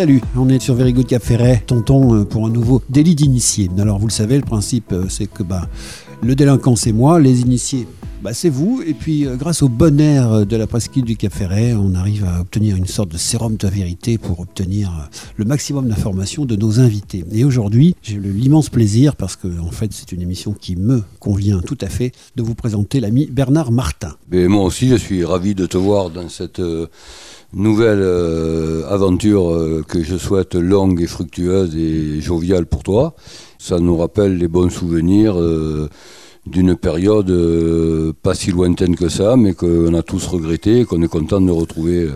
Salut, on est sur Very Good Cap Ferret, tonton euh, pour un nouveau délit d'initié. Alors vous le savez, le principe euh, c'est que bah, le délinquant c'est moi, les initiés bah, c'est vous. Et puis, euh, grâce au bon air de la presqu'île du Cap Ferret, on arrive à obtenir une sorte de sérum de vérité pour obtenir le maximum d'informations de nos invités. Et aujourd'hui, j'ai l'immense plaisir, parce que en fait, c'est une émission qui me convient tout à fait, de vous présenter l'ami Bernard Martin. Mais moi aussi, je suis ravi de te voir dans cette nouvelle euh, aventure euh, que je souhaite longue et fructueuse et joviale pour toi. Ça nous rappelle les bons souvenirs euh, d'une période pas si lointaine que ça, mais qu'on a tous regretté et qu'on est content de retrouver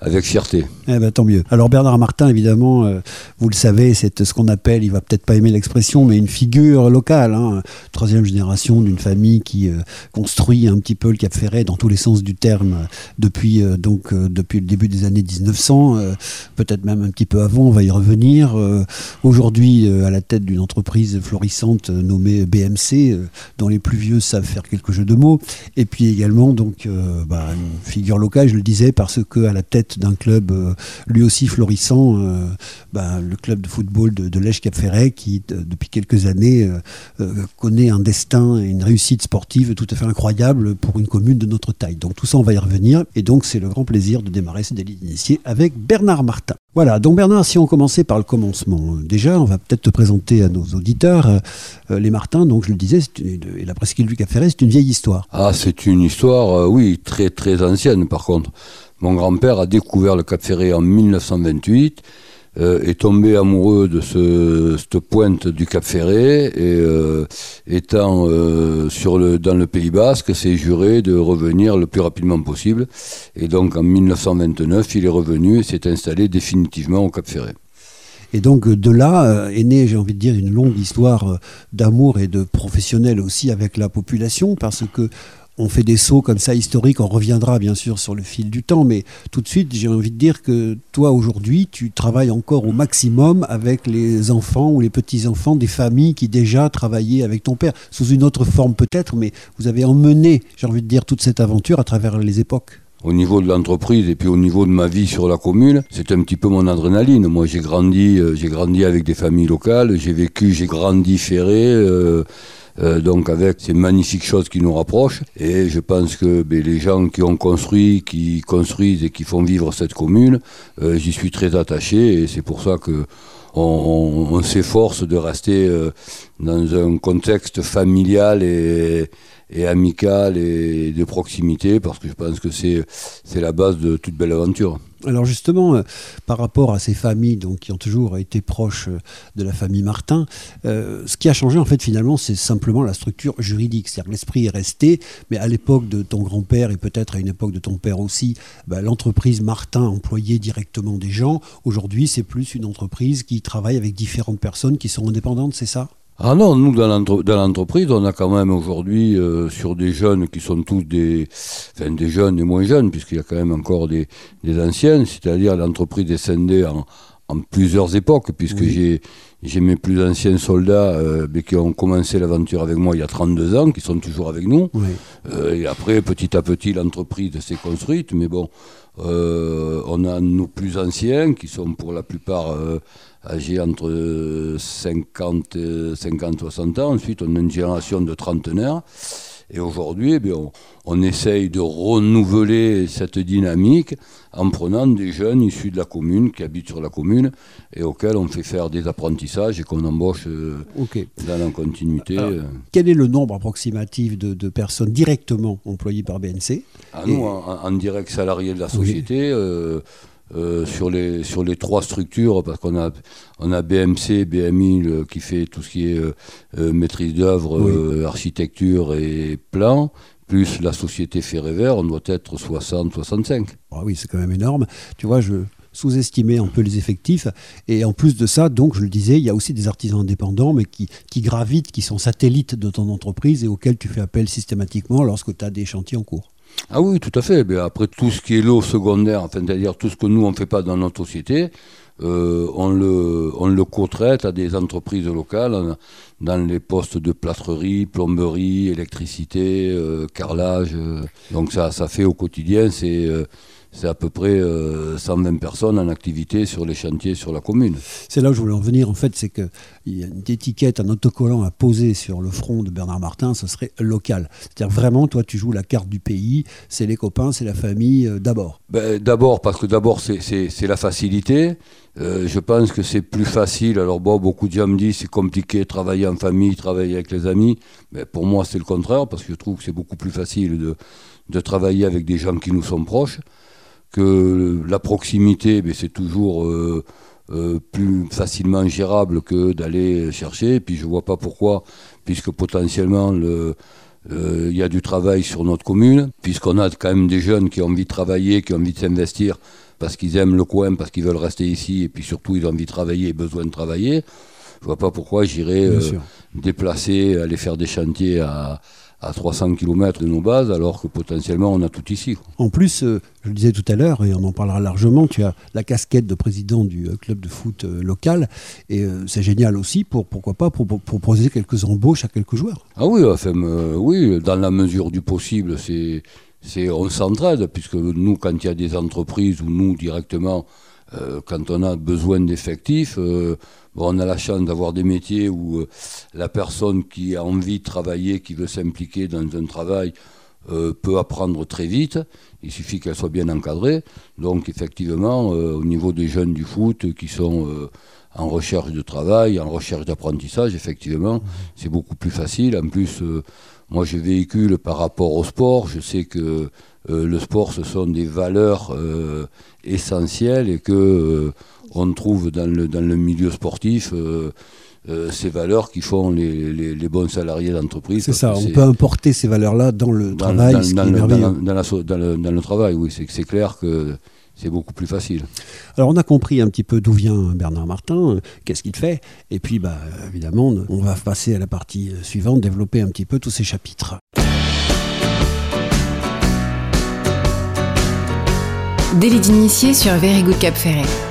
avec fierté. Eh ben, tant mieux. Alors Bernard Martin, évidemment, euh, vous le savez, c'est ce qu'on appelle, il va peut-être pas aimer l'expression, mais une figure locale, hein, troisième génération d'une famille qui euh, construit un petit peu le Cap Ferret dans tous les sens du terme euh, depuis euh, donc euh, depuis le début des années 1900, euh, peut-être même un petit peu avant. On va y revenir. Euh, Aujourd'hui, euh, à la tête d'une entreprise florissante euh, nommée BMC, euh, dont les plus vieux savent faire quelques jeux de mots, et puis également donc euh, bah, une figure locale, je le disais, parce que à la tête d'un club euh, lui aussi florissant, euh, bah, le club de football de, de Lèche Cap Ferret, qui de- depuis quelques années euh, euh, connaît un destin et une réussite sportive tout à fait incroyable pour une commune de notre taille. Donc tout ça, on va y revenir, et donc c'est le grand plaisir de démarrer ce délit d'initié avec Bernard Martin. Voilà, donc Bernard, si on commençait par le commencement, euh, déjà, on va peut-être te présenter à nos auditeurs. euh, euh, les Martins, donc je le disais, et la presqu'île du Cap Ferret, c'est une vieille histoire. Ah, c'est une histoire, euh, oui, très très ancienne par contre. Mon grand-père a découvert le Cap Ferré en 1928, euh, est tombé amoureux de ce, cette pointe du Cap Ferré et euh, étant euh, dans le Pays Basque, s'est juré de revenir le plus rapidement possible. Et donc en 1929, il est revenu et s'est installé définitivement au Cap Ferré. Et donc de là est née, j'ai envie de dire, une longue histoire d'amour et de professionnel aussi avec la population, parce que on fait des sauts comme ça historiques, on reviendra bien sûr sur le fil du temps, mais tout de suite j'ai envie de dire que toi aujourd'hui tu travailles encore au maximum avec les enfants ou les petits-enfants des familles qui déjà travaillaient avec ton père, sous une autre forme peut-être, mais vous avez emmené, j'ai envie de dire, toute cette aventure à travers les époques. Au niveau de l'entreprise et puis au niveau de ma vie sur la commune, c'est un petit peu mon adrénaline. Moi, j'ai grandi, euh, j'ai grandi avec des familles locales, j'ai vécu, j'ai grandi ferré, euh, euh, donc avec ces magnifiques choses qui nous rapprochent. Et je pense que ben, les gens qui ont construit, qui construisent et qui font vivre cette commune, euh, j'y suis très attaché et c'est pour ça que on, s'efforce de rester euh, dans un contexte familial et, amical et de proximité parce que je pense que c'est la base de toute belle aventure. Alors justement, euh, par rapport à ces familles donc, qui ont toujours été proches euh, de la famille Martin, euh, ce qui a changé en fait finalement, c'est simplement la structure juridique. C'est-à-dire que l'esprit est resté, mais à l'époque de ton grand-père et peut-être à une époque de ton père aussi, bah, l'entreprise Martin employait directement des gens. Aujourd'hui, c'est plus une entreprise qui travaille avec différentes personnes qui sont indépendantes, c'est ça? Ah non, nous dans l'entre- dans l'entreprise, on a quand même aujourd'hui euh, sur des jeunes qui sont tous des, enfin des jeunes et moins jeunes, puisqu'il y a quand même encore des, des anciennes, c'est-à-dire l'entreprise est scindée en, en plusieurs époques, puisque Oui. j'ai j'ai mes plus anciens soldats euh, mais qui ont commencé l'aventure avec moi il y a 32 ans, qui sont toujours avec nous. Oui. Euh, et après, petit à petit, l'entreprise s'est construite, mais bon, euh, on a nos plus anciens qui sont pour la plupart euh, âgés entre euh, 50 et 50 60 ans. Ensuite, on a une génération de trentenaires. Et aujourd'hui, eh on, on essaye de renouveler cette dynamique en prenant des jeunes issus de la commune, qui habitent sur la commune, et auxquels on fait faire des apprentissages et qu'on embauche euh, dans la continuité. Alors, euh. Quel est le nombre approximatif de, de personnes directement employées par BNC Ah, Et- nous, en, en direct salarié de la Oui. société, euh, euh, sur, les, sur les trois structures, parce qu'on a, on a BMC, BMI le- qui fait tout ce qui est euh, euh, maîtrise d'œuvre, Oui. euh, architecture et plan, plus la société Ferré-Vert, on doit être 60-65. Ah oui, c'est quand même énorme. Tu vois, je sous-estimais un peu les effectifs. Et en plus de ça, donc, je le disais, il y a aussi des artisans indépendants, mais qui, qui gravitent, qui sont satellites de ton entreprise et auxquels tu fais appel systématiquement lorsque tu as des chantiers en cours. Ah oui, tout à fait. Mais après, tout ce qui est l'eau secondaire, enfin, c'est-à-dire tout ce que nous, on ne fait pas dans notre société, euh, on le, on le co-traite à des entreprises locales en- dans les postes de plâtrerie, plomberie, électricité, euh, carrelage. euh. donc ça, ça fait au quotidien, c'est... euh, c'est à peu près 120 personnes en activité sur les chantiers sur la commune. C'est là où je voulais en venir, en fait, c'est qu'il y a une étiquette, un autocollant à poser sur le front de Bernard Martin, ce serait local. C'est-à-dire vraiment, toi, tu joues la carte du pays, c'est les copains, c'est la famille, d'abord. Ben, d'abord, parce que d'abord, c'est la facilité. Euh, je pense que c'est plus facile. Alors bon, beaucoup de gens me disent c'est compliqué de travailler en famille, travailler avec les amis. Mais pour moi, c'est le contraire, parce que je trouve que c'est beaucoup plus facile de, de, travailler avec des gens qui nous sont proches. Que la proximité, ben, c'est toujours euh, euh, plus facilement gérable que d'aller chercher. Et puis je vois pas pourquoi, puisque potentiellement le il y a du travail sur notre commune, puisqu'on a quand même des jeunes qui ont envie de travailler, qui ont envie de s'investir parce qu'ils aiment le coin, parce qu'ils veulent rester ici, et puis surtout ils ont envie de travailler et besoin de travailler. Je vois pas pourquoi j'irais euh, déplacer, aller faire des chantiers à, à 300 km de nos bases, alors que potentiellement on a tout ici. En plus, euh, je le disais tout à l'heure, et on en parlera largement, tu as la casquette de président du euh, club de foot local, et c'est génial aussi pour, pourquoi pas, pour, proposer quelques embauches à quelques joueurs. Ah oui, enfin, oui, dans la mesure du possible, c'est c'est on s'entraide, puisque nous, quand il y a des entreprises ou nous directement, euh, quand on a besoin d'effectifs, euh, on a la chance d'avoir des métiers où euh, la personne qui a envie de travailler, qui veut s'impliquer dans un travail, peut apprendre très vite. Il suffit qu'elle soit bien encadrée. Donc effectivement, au niveau des jeunes du foot qui sont en recherche de travail, en recherche d'apprentissage, effectivement, c'est beaucoup plus facile. En plus, moi, je véhicule par rapport au sport. Je sais que euh, le sport, ce sont des valeurs euh, essentielles et que euh, on trouve dans le, dans le milieu sportif ces valeurs qui font les, les, bons salariés d'entreprise. C'est ça, on peut importer ces valeurs-là dans le travail. Dans, le, dans, le, travail, oui, c'est clair que c'est beaucoup plus facile. Alors on a compris un petit peu d'où vient Bernard Martin, qu'est-ce qu'il fait, et puis bah, évidemment on va passer à la partie suivante, développer un petit peu tous ces chapitres. Délit d'initié sur Very Good Cap Ferret.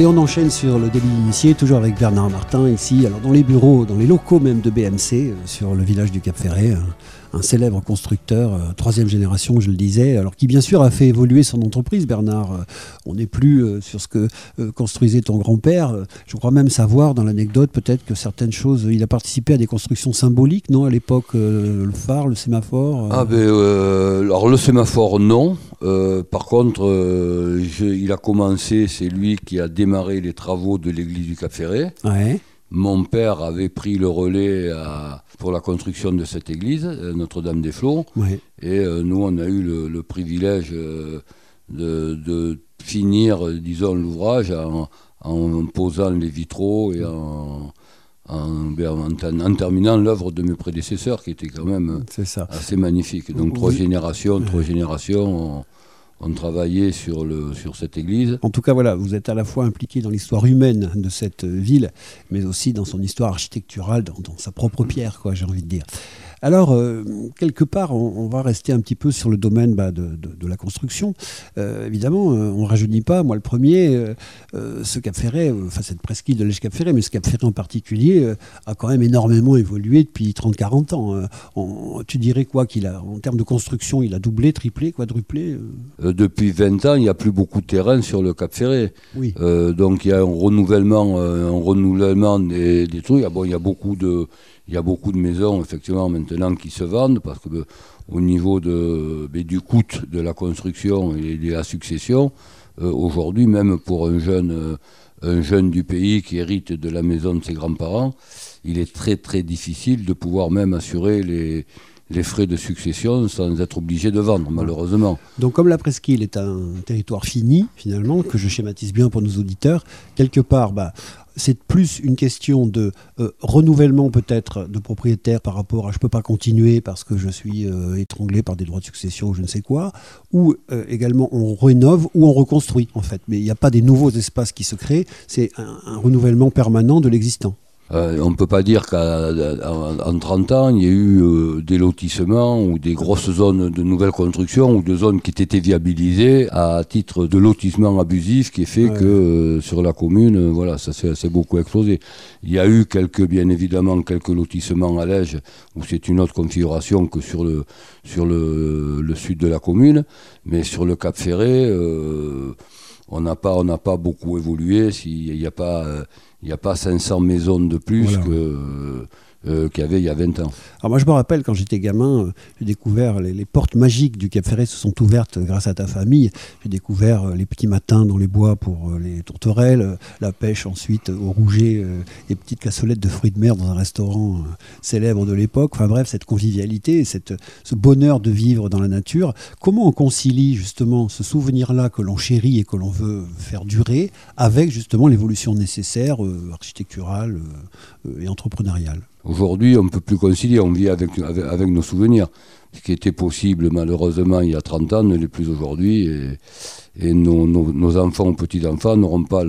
Allez, on enchaîne sur le délit initié, toujours avec Bernard Martin ici, alors dans les bureaux, dans les locaux même de BMC, euh, sur le village du Cap Ferret, un célèbre constructeur, troisième génération, je le disais, alors qui bien sûr a fait évoluer son entreprise, Bernard. on n'est plus sur ce que construisait ton grand-père. Je crois même savoir dans l'anecdote peut-être que certaines choses, il a participé à des constructions symboliques, non, à l'époque, le phare, le sémaphore Ah ben, alors le sémaphore, non. par contre, il a commencé, c'est lui qui a démarré les travaux de l'église du Cap Ferré. Mon père avait pris le relais pour la construction de cette église, euh, Notre-Dame des Flots. Et euh, nous, on a eu le, privilège euh, de, finir, disons, l'ouvrage en, posant les vitraux et en, en, terminant l'œuvre de mes prédécesseurs, qui était quand même assez magnifique. Donc, trois générations, trois générations on travaillait sur, le, sur cette église. En tout cas, voilà, vous êtes à la fois impliqué dans l'histoire humaine de cette ville, mais aussi dans son histoire architecturale, dans sa propre pierre, quoi, j'ai envie de dire. Alors, euh, quelque part, on, va rester un petit peu sur le domaine bah, de, la construction. Euh, évidemment, euh, on ne rajeunit pas. Moi, le premier, ce Cap Ferré, enfin cette presqu'île de l'Èche Cap Ferré, mais ce Cap Ferré en particulier, a quand même énormément évolué depuis 30-40 ans. tu dirais quoi qu'il a, en termes de construction, il a doublé, triplé, quadruplé Depuis 20 ans, il n'y a plus beaucoup de terrain sur le Cap Ferré. Oui. donc, il y a un renouvellement, un renouvellement des, des trucs. Ah bon, il y a beaucoup de il y a beaucoup de maisons, effectivement, maintenant qui se vendent parce que au niveau de, du coût de la construction et de la succession, euh, aujourd'hui, même pour un jeune, euh, un jeune du pays qui hérite de la maison de ses grands-parents, il est très très difficile de pouvoir même assurer les, les frais de succession sans être obligé de vendre, malheureusement. Donc comme la presqu'île est un territoire fini, finalement, que je schématise bien pour nos auditeurs, quelque part, bah, c'est plus une question de euh, renouvellement peut-être de propriétaire par rapport à je ne peux pas continuer parce que je suis euh, étranglé par des droits de succession ou je ne sais quoi, ou euh, également on rénove ou on reconstruit en fait. Mais il n'y a pas des nouveaux espaces qui se créent, c'est un renouvellement permanent de l'existant. Euh, on ne peut pas dire qu'en 30 ans, il y a eu euh, des lotissements ou des grosses zones de nouvelles constructions ou de zones qui étaient viabilisées à titre de lotissement abusif qui fait que euh, sur la commune, voilà, ça s'est beaucoup explosé. Il y a eu quelques, bien évidemment, quelques lotissements à Lège où c'est une autre configuration que sur le, sur le, le, sud de la commune, mais sur le Cap Ferré, on n'a pas, on n'a pas beaucoup évolué. S'il n'y a pas il n'y a pas 500 maisons de plus que euh, qu'il y avait il y a 20 ans. Alors moi je me rappelle quand j'étais gamin, euh, j'ai découvert les, portes magiques du Cap Ferret se sont ouvertes grâce à ta famille. J'ai découvert euh, les petits matins dans les bois pour les tourterelles, la pêche ensuite au rouget, les petites cassolettes de fruits de mer dans un restaurant célèbre de l'époque. Enfin bref, cette convivialité, ce bonheur de vivre dans la nature. Comment on concilie justement ce souvenir-là que l'on chérit et que l'on veut faire durer avec justement l'évolution nécessaire architecturale et entrepreneuriale? Aujourd'hui, on ne peut plus concilier, on vit avec, nos souvenirs. Ce qui était possible, malheureusement, il y a 30 ans, ne l'est plus aujourd'hui. Et, nos, enfants ou petits-enfants n'auront pas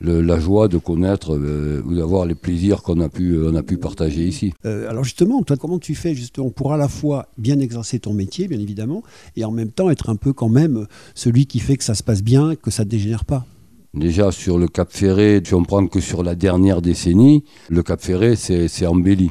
la joie de connaître euh, ou d'avoir les plaisirs qu'on a, pu, a pu partager ici. Euh, alors justement, toi, comment tu fais justement pour à la fois bien exercer ton métier, bien évidemment, et en même temps être un peu quand même celui qui fait que ça se passe bien, que ça ne dégénère pas? Déjà sur le Cap Ferré, si on prend que sur la dernière décennie, le Cap Ferré c'est embelli.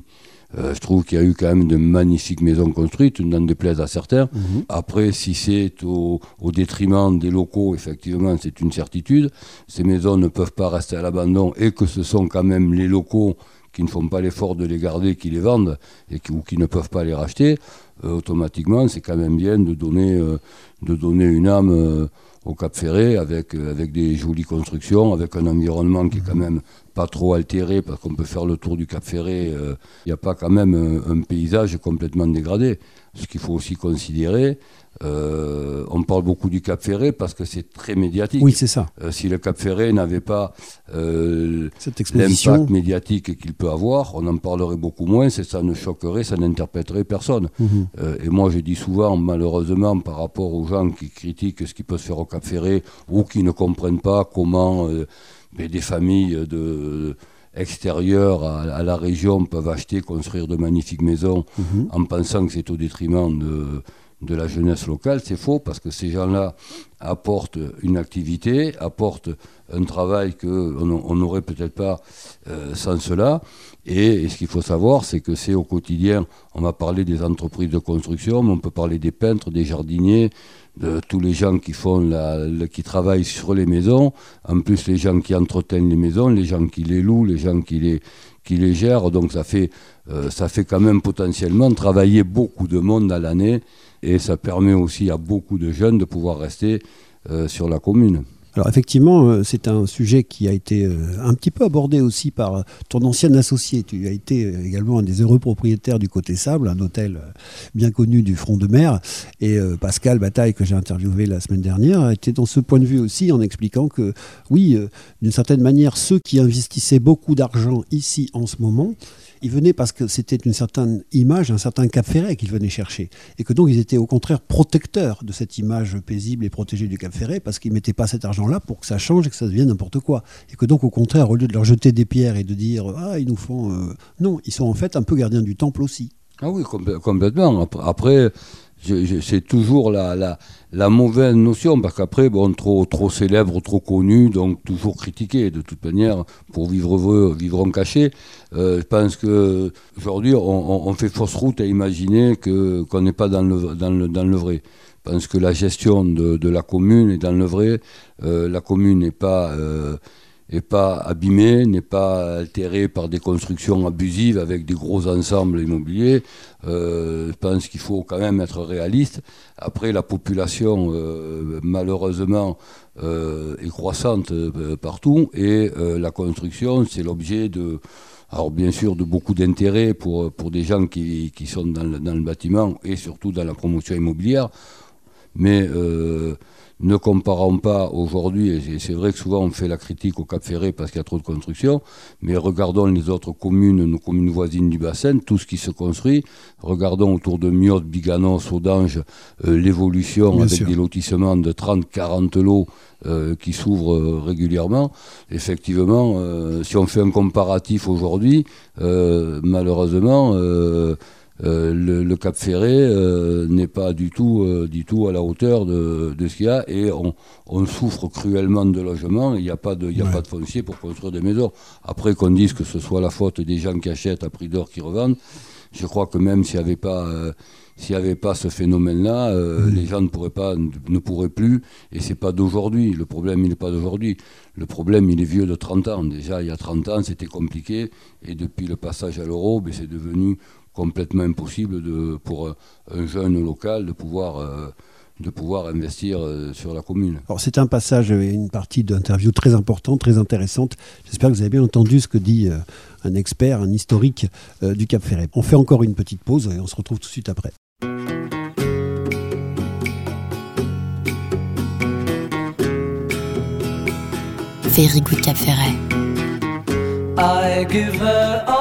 Euh, je trouve qu'il y a eu quand même de magnifiques maisons construites, n'en déplaise à certains. Mhm. Après, si c'est au, détriment des locaux, effectivement, c'est une certitude. Ces maisons ne peuvent pas rester à l'abandon et que ce sont quand même les locaux qui ne font pas l'effort de les garder, qui les vendent et qui, ou qui ne peuvent pas les racheter. Euh, automatiquement, c'est quand même bien de donner, euh, de donner une âme au Cap Ferré avec, euh, avec des jolies constructions, avec un environnement qui est quand même pas trop altéré parce qu'on peut faire le tour du Cap Ferré. Il euh, n'y a pas quand même un, paysage complètement dégradé. Ce qu'il faut aussi considérer, euh, on parle beaucoup du Cap Ferré parce que c'est très médiatique. Oui, c'est ça. si le Cap Ferré n'avait pas l'impact médiatique qu'il peut avoir, on en parlerait beaucoup moins, ça ne choquerait, ça n'interpréterait personne. Mhm. et moi, je dis souvent, malheureusement, par rapport aux gens qui critiquent ce qui peut se faire au Cap Ferré ou qui ne comprennent pas comment des familles de, extérieures à, la région peuvent acheter, construire de magnifiques maisons mhm. en pensant que c'est au détriment de, de la jeunesse locale. C'est faux parce que ces gens-là, apporte une activité, apporte un travail qu'on n'aurait peut-être pas euh, sans cela. Et, ce qu'il faut savoir, c'est que c'est au quotidien, on va parler des entreprises de construction, mais on peut parler des peintres, des jardiniers, de tous les gens qui font la, qui travaillent sur les maisons, en plus les gens qui entretiennent les maisons, les gens qui les louent, les gens qui les, gèrent. Donc ça fait, euh, ça fait quand même potentiellement travailler beaucoup de monde à l'année et ça permet aussi à beaucoup de jeunes de pouvoir rester euh, sur la commune. Alors effectivement, euh, c'est un sujet qui a été euh, un petit peu abordé aussi par ton ancien associé. Tu as été également un des heureux propriétaires du Côté Sable, un hôtel bien connu du front de mer. Et Pascal Bataille, que j'ai interviewé la semaine dernière, était dans ce point de vue aussi en expliquant que oui, d'une certaine manière, ceux qui investissaient beaucoup d'argent ici en ce moment, ils venaient parce que c'était une certaine image, un certain cap ferré qu'ils venaient chercher. Et que donc ils étaient au contraire protecteurs de cette image paisible et protégée du cap ferré parce qu'ils ne mettaient pas cet argent-là pour que ça change et que ça devienne n'importe quoi. Et que donc au contraire, au lieu de leur jeter des pierres et de dire Ah, ils nous font. Euh, non, ils sont en fait un peu gardiens du temple aussi. Ah oui, complètement. Après, c'est toujours la, la, la, mauvaise notion, parce qu'après, bon, trop, trop célèbre, trop connu, donc toujours critiqué. De toute manière, pour vivre heureux, vivre en cachet. Euh, je pense qu'aujourd'hui, on, on, fait fausse route à imaginer qu'on n'est pas dans le, dans, le, dans le vrai. Je pense que la gestion de, la commune est dans le vrai. Euh, la commune n'est pas... Euh, n'est pas abîmé, n'est pas altéré par des constructions abusives avec des gros ensembles immobiliers. Euh, je pense qu'il faut quand même être réaliste. Après, la population, euh, malheureusement, euh, est croissante partout et la construction, c'est l'objet de... Alors bien sûr de beaucoup d'intérêt pour, pour des gens qui, qui sont dans le, dans le, bâtiment et surtout dans la promotion immobilière. Mais ne comparons pas aujourd'hui, et c'est vrai que souvent on fait la critique au Cap Ferré parce qu'il y a trop de construction, mais regardons les autres communes, nos communes voisines du bassin, tout ce qui se construit. Regardons autour de Miot, Biganos, Audange, euh, l'évolution avec des lotissements de 30, 40 lots euh, qui s'ouvrent euh, régulièrement. Effectivement, si on fait un comparatif aujourd'hui, malheureusement, euh, le, Cap Ferré euh, n'est pas du tout, euh, du tout à la hauteur de, ce qu'il y a et on, souffre cruellement de logement. Il n'y a, pas de, a pas de foncier pour construire des maisons. Après qu'on dise que ce soit la faute des gens qui achètent à prix d'or qui revendent, je crois que même s'il n'y avait pas s'il avait pas ce phénomène-là, les gens ne pourraient pas, ne pourraient plus. Et c'est pas d'aujourd'hui. Le problème, il n'est pas d'aujourd'hui. Le problème, il est vieux de 30 ans. Déjà, il y a 30 ans, c'était compliqué. Et depuis le passage à l'euro, ben, c'est devenu complètement impossible de, pour euh, un jeune local de pouvoir, euh, de pouvoir investir euh, sur la commune. Alors c'est un passage et une partie d'interview très importante, très intéressante. J'espère que vous avez bien entendu ce que dit un expert, un historique du Cap Ferret. On fait encore une petite pause et on se retrouve tout de suite après. Very good Cap Ferret. I give her all my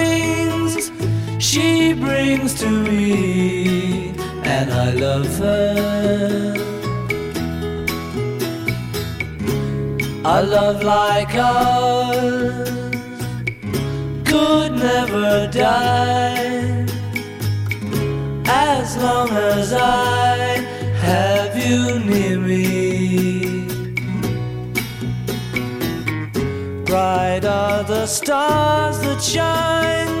she brings to me, and I love her. A love like ours could never die as long as I have you near me. Bright are the stars that shine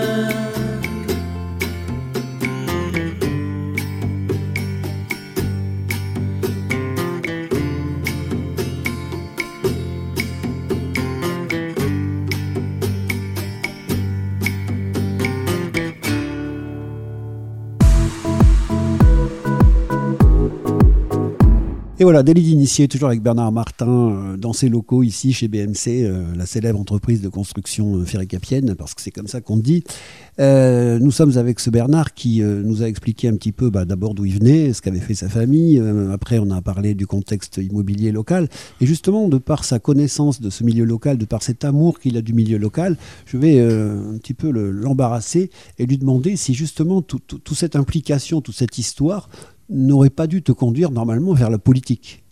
Et voilà, délit d'initié, toujours avec Bernard Martin, euh, dans ses locaux ici chez BMC, euh, la célèbre entreprise de construction euh, ferricapienne, parce que c'est comme ça qu'on dit. nous sommes avec ce Bernard qui nous a expliqué un petit peu bah, d'abord d'où il venait, ce qu'avait fait sa famille. après, on a parlé du contexte immobilier local. Et justement, de par sa connaissance de ce milieu local, de par cet amour qu'il a du milieu local, je vais un petit peu l'embarrasser et lui demander si justement toute cette implication, toute cette histoire n'aurait pas dû te conduire normalement vers la politique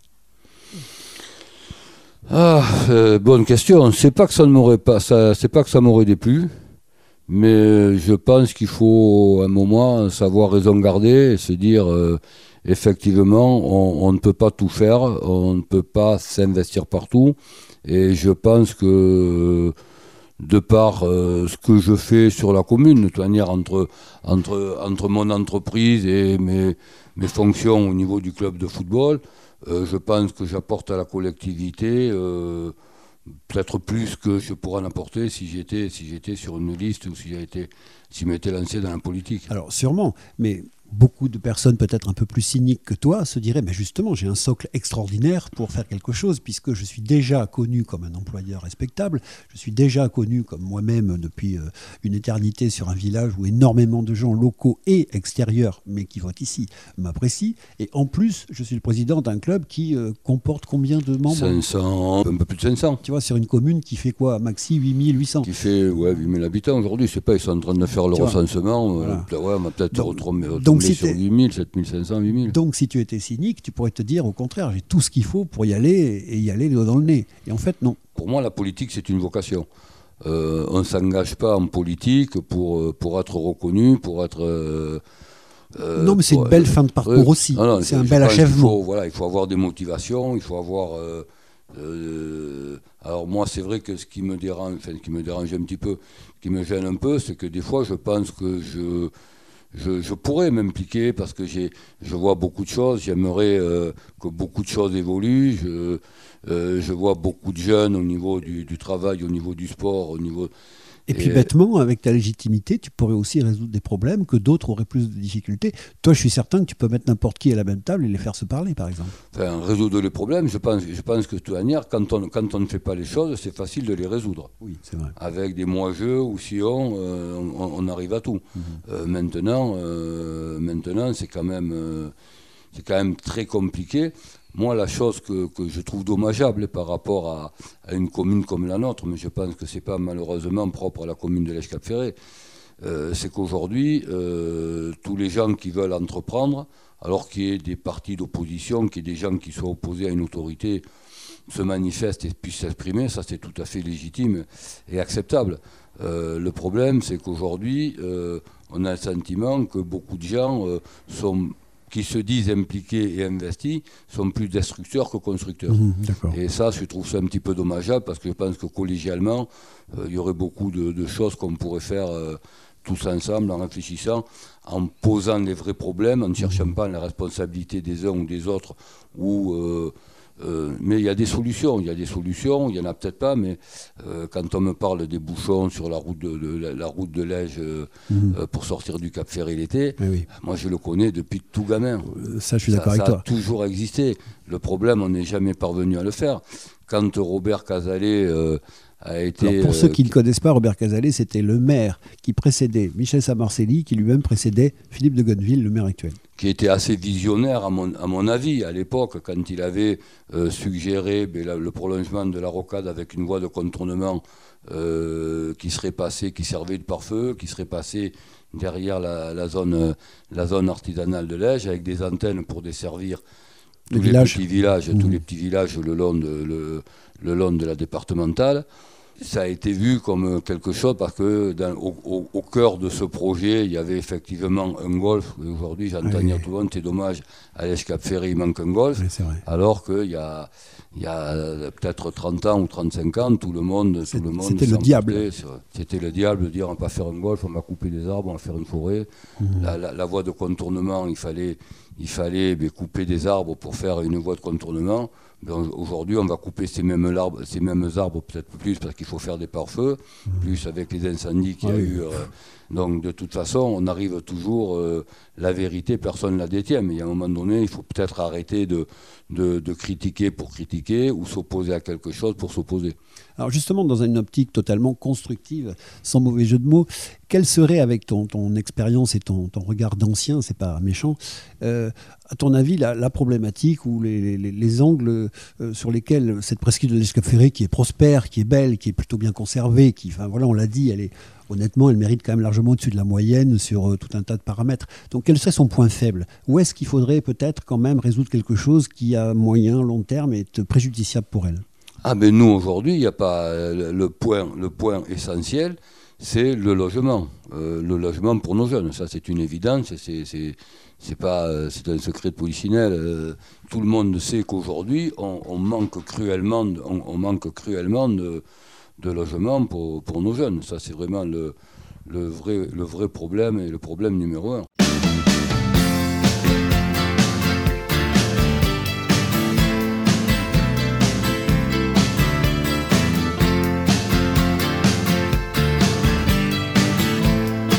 ah, euh, bonne question. C'est pas que ça ne m'aurait pas, c'est pas que ça m'aurait déplu, mais je pense qu'il faut un moment savoir raison garder et se dire euh, effectivement, on, ne peut pas tout faire, on ne peut pas s'investir partout, et je pense que de par euh, ce que je fais sur la commune, de manière entre, entre, entre mon entreprise et mes, mes fonctions au niveau du club de football, euh, je pense que j'apporte à la collectivité euh, peut-être plus que je pourrais en apporter si j'étais si j'étais sur une liste ou si j'étais si lancé dans la politique. Alors sûrement, mais beaucoup de personnes peut-être un peu plus cyniques que toi se diraient mais justement j'ai un socle extraordinaire pour faire quelque chose puisque je suis déjà connu comme un employeur respectable, je suis déjà connu comme moi-même depuis euh, une éternité sur un village où énormément de gens locaux et extérieurs mais qui votent ici m'apprécient. Et en plus je suis le président d'un club qui euh, comporte combien de membres? 500, un peu plus de 500. Tu vois sur une commune qui fait quoi? Maxi 8800 Qui fait ouais 8000 habitants aujourd'hui, je sais pas ils sont en train de faire le recensement, euh, ouais, on va peut-être donc, sur 8000, 7500, 8000. Donc si tu étais cynique, tu pourrais te dire au contraire, j'ai tout ce qu'il faut pour y aller et y aller dans le nez. Et en fait, non. Pour moi, la politique, c'est une vocation. Euh, on ne s'engage pas en politique pour, euh, pour être reconnu, pour être... Euh, non, mais c'est une belle fin de parcours aussi. C'est un bel achèvement. voilà, il faut avoir des motivations, il faut avoir... alors moi, c'est vrai que ce qui me dérange, enfin, ce qui me dérange un petit peu, qui me gêne un peu, c'est que des fois, je pense que je je, pourrais m'impliquer parce que je vois beaucoup de choses. J'aimerais euh, que beaucoup de choses évoluent. Je, euh, je vois beaucoup de jeunes au niveau du, travail, au niveau du sport, au niveau et puis bêtement, avec ta légitimité, tu pourrais aussi résoudre des problèmes que d'autres auraient plus de difficultés. Toi, je suis certain que tu peux mettre n'importe qui à la même table et les faire se parler, par exemple. Enfin, résoudre les problèmes, je pense, je pense que de toute manière, quand on, quand on ne fait pas les choses, c'est facile de les résoudre. Oui, c'est vrai. Avec des mois-jeux ou si on, euh, on, arrive à tout. Mhm. Euh, maintenant, euh, maintenant c'est quand même c'est quand même très compliqué. Moi, la chose que, je trouve dommageable par rapport à, une commune comme la nôtre, mais je pense que ce n'est pas malheureusement propre à la commune de l'Èche-Cap-Ferré, euh, c'est qu'aujourd'hui, euh, tous les gens qui veulent entreprendre, alors qu'il y ait des partis d'opposition, qu'il y ait des gens qui soient opposés à une autorité, se manifestent et puissent s'exprimer, ça c'est tout à fait légitime et acceptable. Euh, le problème, c'est qu'aujourd'hui, on a le sentiment que beaucoup de gens sont qui se disent impliqués et investis sont plus destructeurs que constructeurs. Mhm, et ça, je trouve ça un petit peu dommageable parce que je pense que collégialement, euh, il y aurait beaucoup de, choses qu'on pourrait faire euh, tous ensemble en réfléchissant, en posant les vrais problèmes, en ne cherchant mhm. pas la responsabilité des uns ou des autres ou euh, euh, mais il y a des solutions, il y a des solutions, il y en a peut-être pas, mais euh, quand on me parle des bouchons sur la route de, la, route de Lège euh, mhm. pour sortir du Cap Ferré l'été, moi je le connais depuis tout gamin. Ça, je suis d'accord avec toi. Ça a toujours existé. Le problème, on n'est jamais parvenu à le faire. Quand Robert Casalet pour ceux euh, qui ne connaissent pas, Robert Casalet, c'était le maire qui précédait Michel Samarcelli, qui lui-même précédait Philippe de Gonneville, le maire actuel. Qui était assez visionnaire, à mon, à mon avis, à l'époque, quand il avait euh, suggéré ben, le prolongement de la rocade avec une voie de contournement euh, qui serait passée, qui servait de pare-feu, qui serait passée derrière la, zone, la zone artisanale de Lège, avec des antennes pour desservir tous les, petits villages, tous mmh. les petits villages le long de, le, le long de la départementale. Ça a été vu comme quelque chose parce que au, cœur de ce projet, il y avait effectivement un golf. Aujourd'hui, j'entends dire tout le monde, c'est dommage, à l'Escap Ferry, il manque un golf. alors qu'il y a, il y a peut-être 30 ans ou 35 ans, tout le monde. C'était le diable. C'était le diable de dire on va pas faire un golf, on va couper des arbres, on va faire une forêt. Mhm. La, voie de contournement, il fallait, il fallait ben, couper des arbres pour faire une voie de contournement. Aujourd'hui, on va couper ces mêmes arbres, ces mêmes arbres peut-être plus parce qu'il faut faire des pare-feux, mmh. plus avec les incendies qu'il y a ah eu. Euh, donc, de toute façon, on arrive toujours. Euh, la vérité, personne ne la détient. Mais a un moment donné, il faut peut-être arrêter de, de, critiquer pour critiquer ou s'opposer à quelque chose pour s'opposer. Alors justement, dans une optique totalement constructive, sans mauvais jeu de mots, quelle serait, avec ton, ton expérience et ton, ton regard d'ancien, c'est pas méchant, euh, à ton avis, la, problématique ou les, les, angles euh, sur lesquels cette presqu'île de l'Escape Ferré, qui est prospère, qui est belle, qui est plutôt bien conservée, qui, enfin voilà, on l'a dit, elle est honnêtement, elle mérite quand même largement au-dessus de la moyenne sur euh, tout un tas de paramètres. Donc, quel serait son point faible? Où est-ce qu'il faudrait peut-être quand même résoudre quelque chose qui, à moyen, long terme, est préjudiciable pour elle? Ah, mais nous, aujourd'hui, il n'y a pas euh, le point, essentiel c'est le logement. Euh, le logement pour nos jeunes, ça c'est une évidence, c'est pas un secret de polichinelle. tout le monde sait qu'aujourd'hui on, manque cruellement, on manque cruellement de, de logement pour, pour nos jeunes. Ça, c'est vraiment le, le, vrai, le vrai problème et le problème numéro un.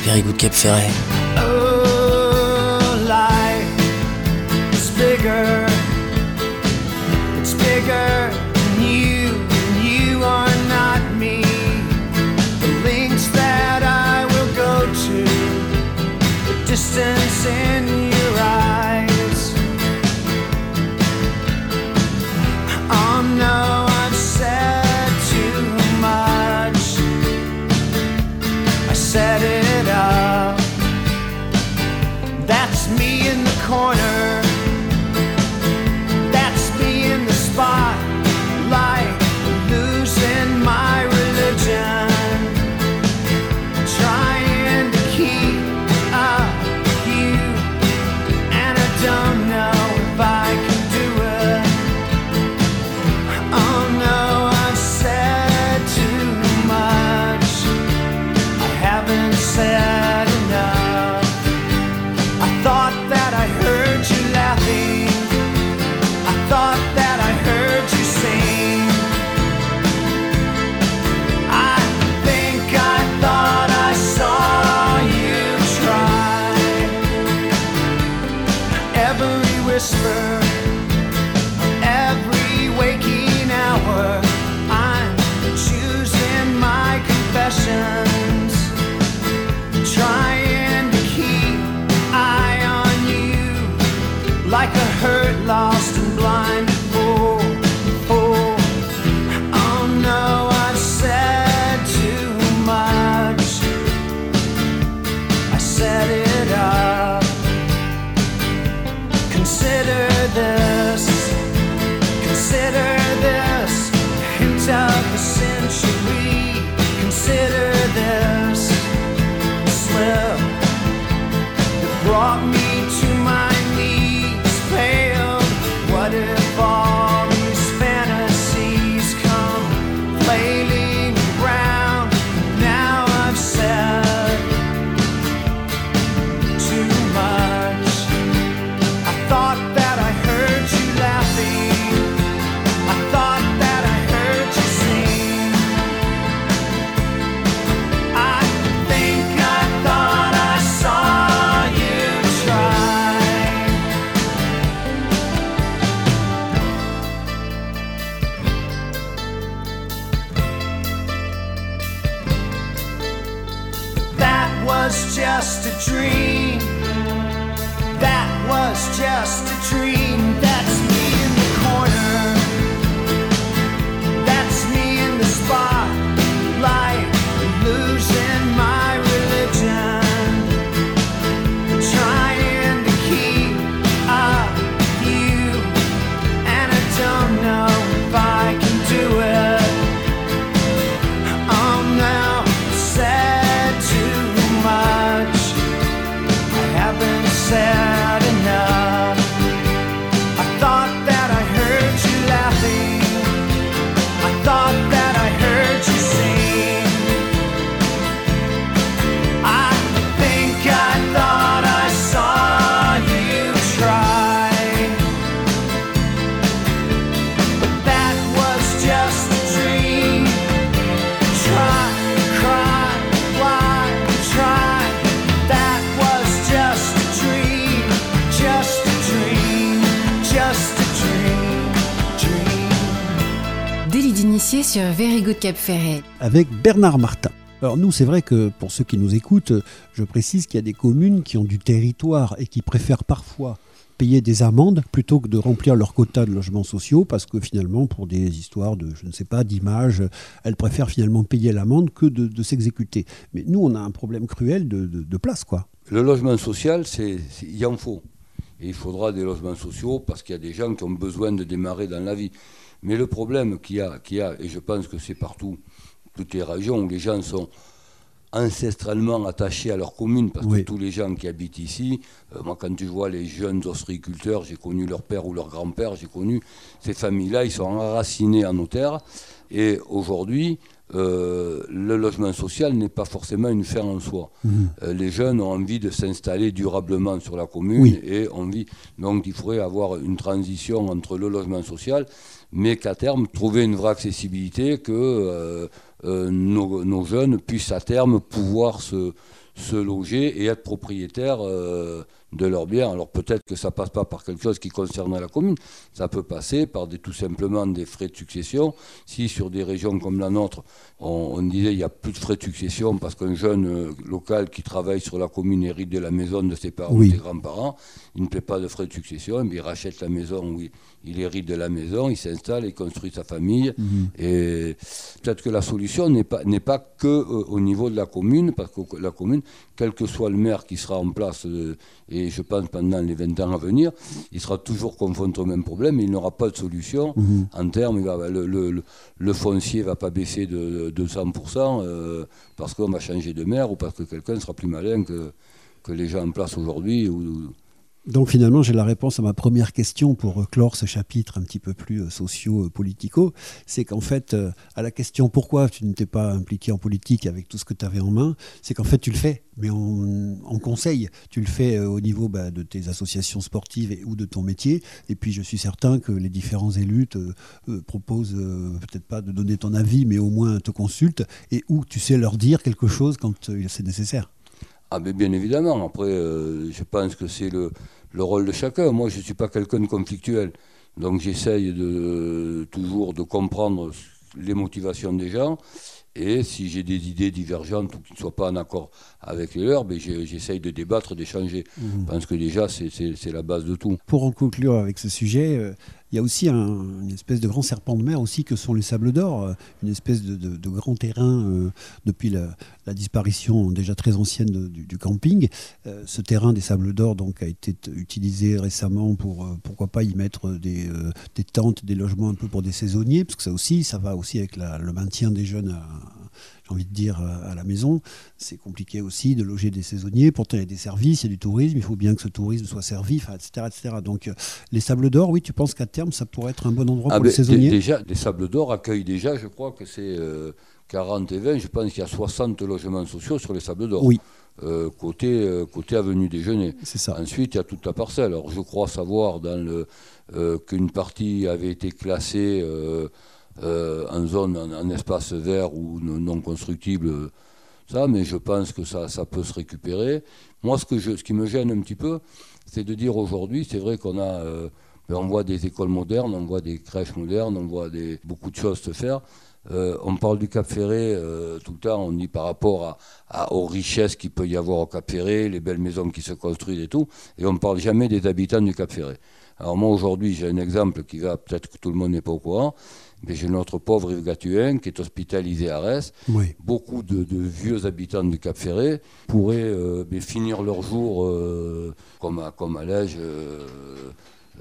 Very good Cap Ferret. Oh, life is bigger. Sur Very Good Cap Ferret. Avec Bernard Martin. Alors nous, c'est vrai que pour ceux qui nous écoutent, je précise qu'il y a des communes qui ont du territoire et qui préfèrent parfois payer des amendes plutôt que de remplir leur quota de logements sociaux parce que finalement pour des histoires de je ne sais pas d'image elles préfèrent finalement payer l'amende que de, s'exécuter mais nous on a un problème cruel de, place quoi le logement social c'est il y en faut et il faudra des logements sociaux parce qu'il y a des gens qui ont besoin de démarrer dans la vie mais le problème qu'il y a, qu'il y a et je pense que c'est partout toutes les régions où les gens sont ancestralement attachés à leur commune, parce que tous les gens qui habitent ici, euh, moi quand tu vois les jeunes ostréiculteurs, j'ai connu leur père ou leur grand-père, j'ai connu ces familles-là, ils sont enracinés en nos terres, et aujourd'hui, euh, le logement social n'est pas forcément une fin en soi. Mhm. Euh, les jeunes ont envie de s'installer durablement sur la commune et envie, donc il faudrait avoir une transition entre le logement social, mais qu'à terme trouver une vraie accessibilité que euh, nos, jeunes puissent à terme pouvoir se, se loger et être propriétaires euh, de leurs biens. Alors peut-être que ça passe pas par quelque chose qui concerne la commune, ça peut passer par des, tout simplement des frais de succession. Si sur des régions comme la nôtre, on, disait il n'y a plus de frais de succession parce qu'un jeune euh, local qui travaille sur la commune hérite de la maison de ses parents ou de ses grands-parents, il ne paie pas de frais de succession, il rachète la maison où il, hérite de la maison, il s'installe, il construit sa famille. Mhm. Et peut-être que la solution n'est pas, n'est pas que euh, au niveau de la commune, parce que la commune, quel que soit le maire qui sera en place, euh, et je pense pendant les 20 ans à venir, il sera toujours confronté au même problème, il n'aura pas de solution. Mhm. En termes, le, foncier ne va pas baisser de, 200% euh, parce qu'on va changer de maire ou parce que quelqu'un sera plus malin que, que les gens en place aujourd'hui. Ou, donc finalement, j'ai la réponse à ma première question pour clore ce chapitre un petit peu plus euh, socio-politico. C'est qu'en fait, euh, à la question pourquoi tu n'étais pas impliqué en politique avec tout ce que tu avais en main, c'est qu'en fait tu le fais, mais en, conseil. Tu le fais euh, au niveau bah, de tes associations sportives ou de ton métier. Et puis je suis certain que les différents élus te proposent peut-être pas de donner ton avis, mais au moins te consultent et où tu sais leur dire quelque chose quand c'est nécessaire. Ah mais bien évidemment, après euh, je pense que c'est le, le, rôle de chacun. Moi je ne suis pas quelqu'un de conflictuel, donc j'essaye de, toujours de comprendre les motivations des gens. Et si j'ai des idées divergentes ou qui ne soient pas en accord avec les leurs, ben j'essaye de débattre, d'échanger. Mmh. Je pense que déjà, c'est la base de tout. Pour en conclure avec ce sujet, euh, il y a aussi une espèce de grand serpent de mer aussi que sont les sables d'or, euh, une espèce de, grand terrain euh, depuis la, disparition déjà très ancienne du, camping. Euh, ce terrain des sables d'or donc a été utilisé récemment pour pourquoi pas y mettre des, tentes, des logements un peu pour des saisonniers, parce que ça aussi, ça va aussi avec le maintien des jeunes à, envie de dire, euh, à la maison. C'est compliqué aussi de loger des saisonniers. Pourtant, il y a des services, il y a du tourisme. Il faut bien que ce tourisme soit servi, etc., etc. Donc, euh, les Sables d'Or, oui, tu penses qu'à terme, ça pourrait être un bon endroit ah, pour les saisonniers? Déjà, les Sables d'Or accueillent déjà, je crois que c'est 40 euh, et 20, je pense qu'il y a 60 logements sociaux sur les Sables d'Or. Oui. côté, côté avenue Déjeuner. C'est ça. Ensuite, il y a toute la parcelle. Alors, je crois savoir dans le, qu'une partie avait été classée euh, en zone, en, espace vert ou non constructible, ça, mais je pense que ça, ça peut se récupérer. Moi, ce, que je, ce qui me gêne un petit peu, c'est de dire aujourd'hui, c'est vrai qu'on a, euh, ben, on voit des écoles modernes, on voit des crèches modernes, on voit des, beaucoup de choses se faire. Euh, on parle du Cap Ferré tout le temps, on dit par rapport à, aux richesses qu'il peut y avoir au Cap Ferré, les belles maisons qui se construisent et tout, et on ne parle jamais des habitants du Cap Ferré. Alors moi aujourd'hui j'ai un exemple qui va, peut-être que tout le monde n'est pas au courant, mais j'ai notre pauvre Yves Gatuin qui est hospitalisé à Arès. Beaucoup de, vieux habitants du Cap Ferré pourraient euh, finir leur jour euh, comme à, comme à l'âge euh,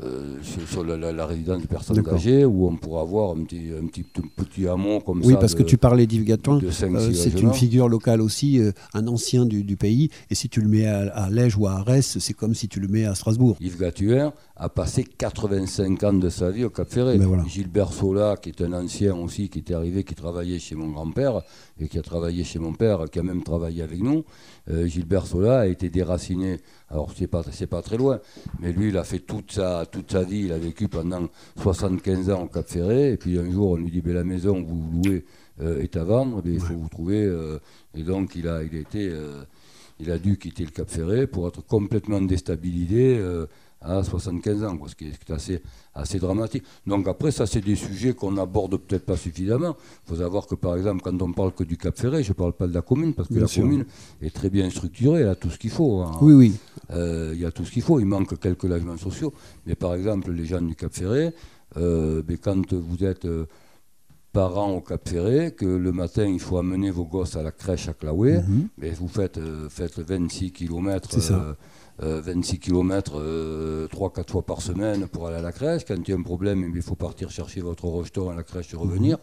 euh, sur, la, résidence des personnes âgées, où on pourra avoir un petit, un petit, petit hameau comme ça. Oui, parce que tu parlais d'Yves Gatouin, euh, c'est une figure locale aussi, euh, un ancien du, pays, et si tu le mets à, à Lège ou à Arès, c'est comme si tu le mets à Strasbourg. Yves Gatuin a passé 85 ans de sa vie au Cap Ferré. Gilbert Sola, qui est un ancien aussi, qui était arrivé, qui travaillait chez mon grand-père, et qui a travaillé chez mon père, qui a même travaillé avec nous, Gilbert Sola a été déraciné. Alors, c'est pas, pas très loin, mais lui, il a fait toute sa, toute sa vie, il a vécu pendant 75 ans au Cap Ferré, et puis un jour, on lui dit, la maison que vous louez euh, est à vendre, il faut vous trouver. Euh, et donc, il a, il, été, euh, il a dû quitter le Cap Ferré pour être complètement déstabilisé à 75 ans, ce qui est, assez, assez dramatique. Donc après, ça, c'est des sujets qu'on n'aborde peut-être pas suffisamment. Il faut savoir que, par exemple, quand on parle que du Cap Ferré, je ne parle pas de la commune, parce que la commune est très bien structurée, elle a tout ce qu'il faut. Hein. Oui, oui. Euh, il y a tout ce qu'il faut, il manque quelques logements sociaux. Mais par exemple, les gens du Cap Ferré, euh, mais quand vous êtes... Euh, parents au Cap Ferré, que le matin il faut amener vos gosses à la crèche à Claoué, mhm. mais vous faites, faites 26 km 26 km 3-4 fois par semaine pour aller à la crèche. Quand il y a un problème, il faut partir chercher votre rejeton à la crèche et revenir.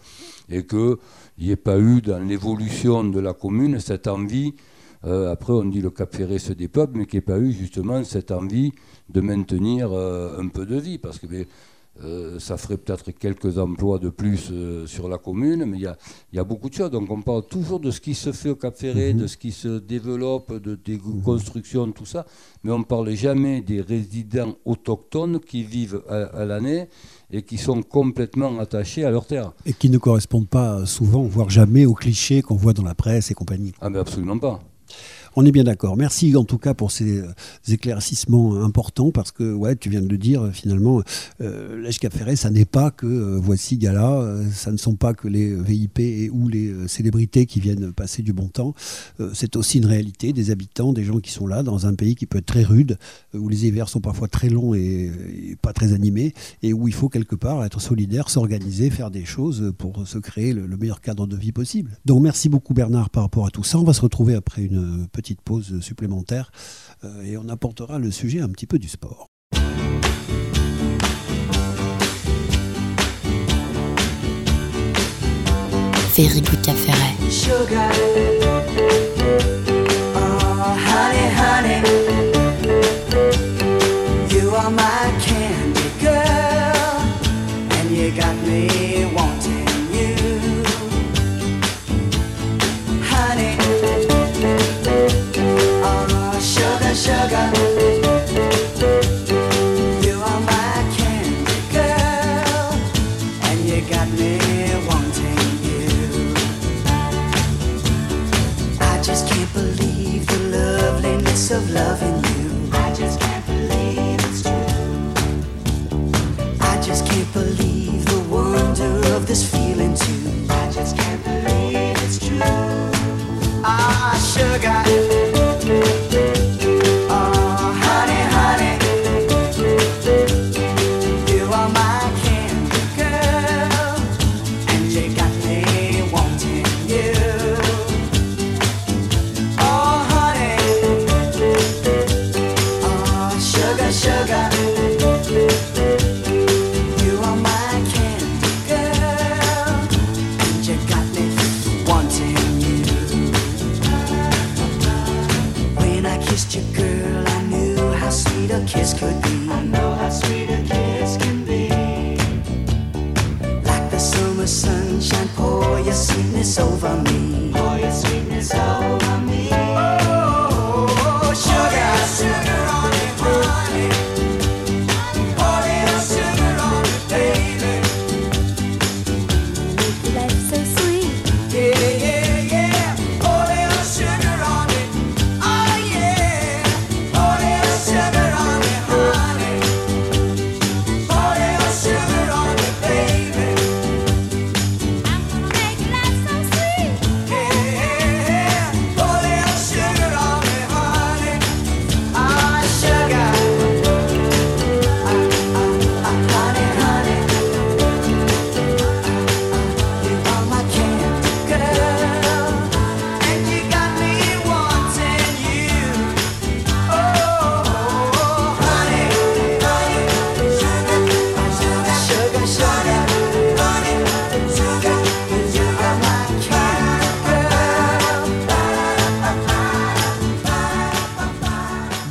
Et qu'il n'y ait pas eu dans l'évolution de la commune cette envie, euh, après on dit le Cap Ferré se dépeuple, mais qu'il n'y ait pas eu justement cette envie de maintenir euh, un peu de vie. Parce que euh, ça ferait peut-être quelques emplois de plus euh, sur la commune, mais il y a, beaucoup de choses. Donc on parle toujours de ce qui se fait au Cap Ferré, mhm. de ce qui se développe, de, des constructions, tout ça, mais on ne parle jamais des résidents autochtones qui vivent à, l'année et qui sont complètement attachés à leur terre. Et qui ne correspondent pas souvent, voire jamais, aux clichés qu'on voit dans la presse et compagnie. Ah mais absolument pas. On est bien d'accord. Merci en tout cas pour ces euh, éclaircissements importants parce que, ouais, tu viens de le dire, finalement, euh, Ferré, ça n'est pas que euh, voici Gala, euh, ça ne sont pas que les VIP ou les célébrités qui viennent passer du bon temps. c'est aussi une réalité des habitants, des gens qui sont là dans un pays qui peut être très rude, où les hivers sont parfois très longs et, pas très animés, et où il faut quelque part être solidaire, s'organiser, faire des choses pour se créer le, le meilleur cadre de vie possible. Donc merci beaucoup Bernard par rapport à tout ça. On va se retrouver après une petite petite pause supplémentaire euh, et on apportera le sujet un petit peu du sport. Very good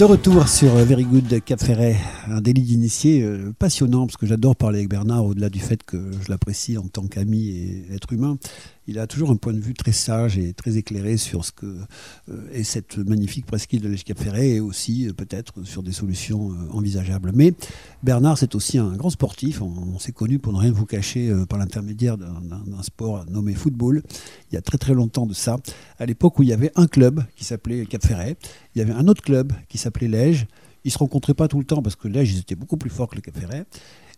De retour sur Very Good Cap Ferret, un délit d'initié euh, passionnant parce que j'adore parler avec Bernard au-delà du fait que je l'apprécie en tant qu'ami et être humain il a toujours un point de vue très sage et très éclairé sur ce que euh, est cette magnifique presqu'île de l'Escape Ferré et aussi euh, peut-être sur des solutions euh, envisageables. Mais Bernard, c'est aussi un grand sportif. On, s'est connu pour ne rien vous cacher par l'intermédiaire d'un sport nommé football. Il y a très très longtemps de ça, à l'époque où il y avait un club qui s'appelait Cap Ferret, il y avait un autre club qui s'appelait Lège, Ils se rencontraient pas tout le temps parce que là, ils étaient beaucoup plus forts que le Cap Ferret.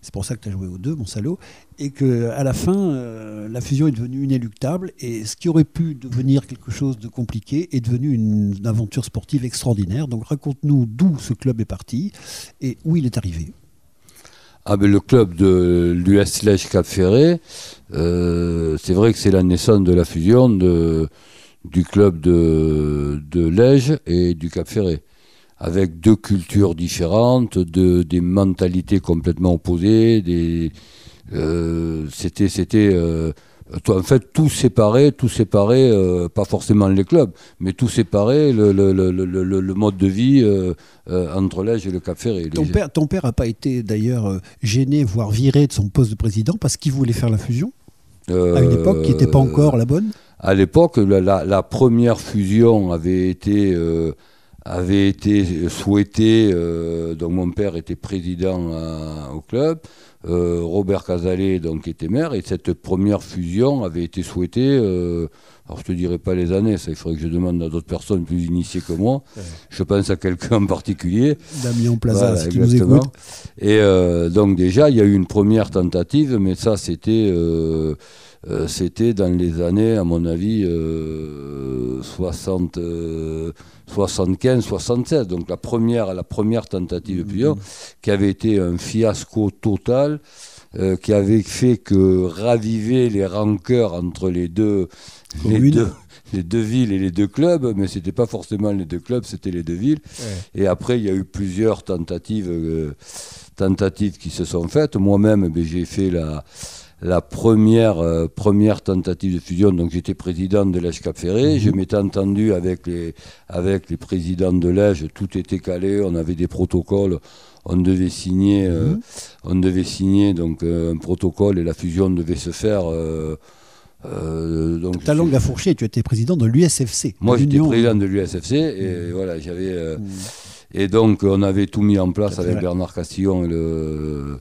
C'est pour ça que tu as joué aux deux, mon salaud. Et que à la fin, euh, la fusion est devenue inéluctable. Et ce qui aurait pu devenir quelque chose de compliqué est devenu une, aventure sportive extraordinaire. Donc raconte-nous d'où ce club est parti et où il est arrivé. Ah ben le club de l'US Lège Cap Ferré, euh, c'est vrai que c'est la naissance de la fusion du club de, de Lège et du Cap Ferré, avec deux cultures différentes, de, des mentalités complètement opposées, des, euh, c'était c'était euh, en fait tout séparé, tout séparé, euh, pas forcément les clubs, mais tout séparé le, le, le, le, le- le mode de vie entre Lège et le Cap Ferré. Ton père, ton père n'a pas été d'ailleurs gêné, voire viré de son poste de président parce qu'il voulait faire la fusion à une époque qui n'était pas encore la bonne? À l'époque, la, la- la première fusion avait été, avait été souhaitée. euh, donc mon père était président à- au club, euh, Robert Casalet donc était maire, et cette première fusion avait été souhaitée. euh, alors je te dirai pas les années, ça il faudrait que je demande à d'autres personnes plus initiées que moi. Je pense à quelqu'un en particulier. Damien Plaza, Voilà, tu nous écoutes. Et donc déjà, il y a eu une première tentative, mais ça, c'était c'était dans les années, à mon avis, euh, 60, euh, 75, 76. Donc la première, la première tentative de qui avait été un fiasco total. euh, qui avait fait que raviver les rancœurs entre les deux, les deux, les deux villes et les deux clubs, mais c'était pas forcément les deux clubs, c'était les deux villes. Et après, il y a eu plusieurs tentatives, euh, tentatives qui se sont faites. Moi-même, ben, j'ai fait la, la première, euh, première tentative de fusion. Donc, j'étais président de l'Ège Cap Ferré. Je m'étais entendu avec les, avec les présidents de l'Ège. Tout était calé. On avait des protocoles. On devait signer, euh, on devait signer donc euh, un protocole et la fusion devait se faire. euh, donc Ta langue a fourché, tu étais président de l'USFC. moi, j'étais président de l'USFC et voilà, j'avais. Et donc, on avait tout mis en place à avec. Bernard Castillon et, le,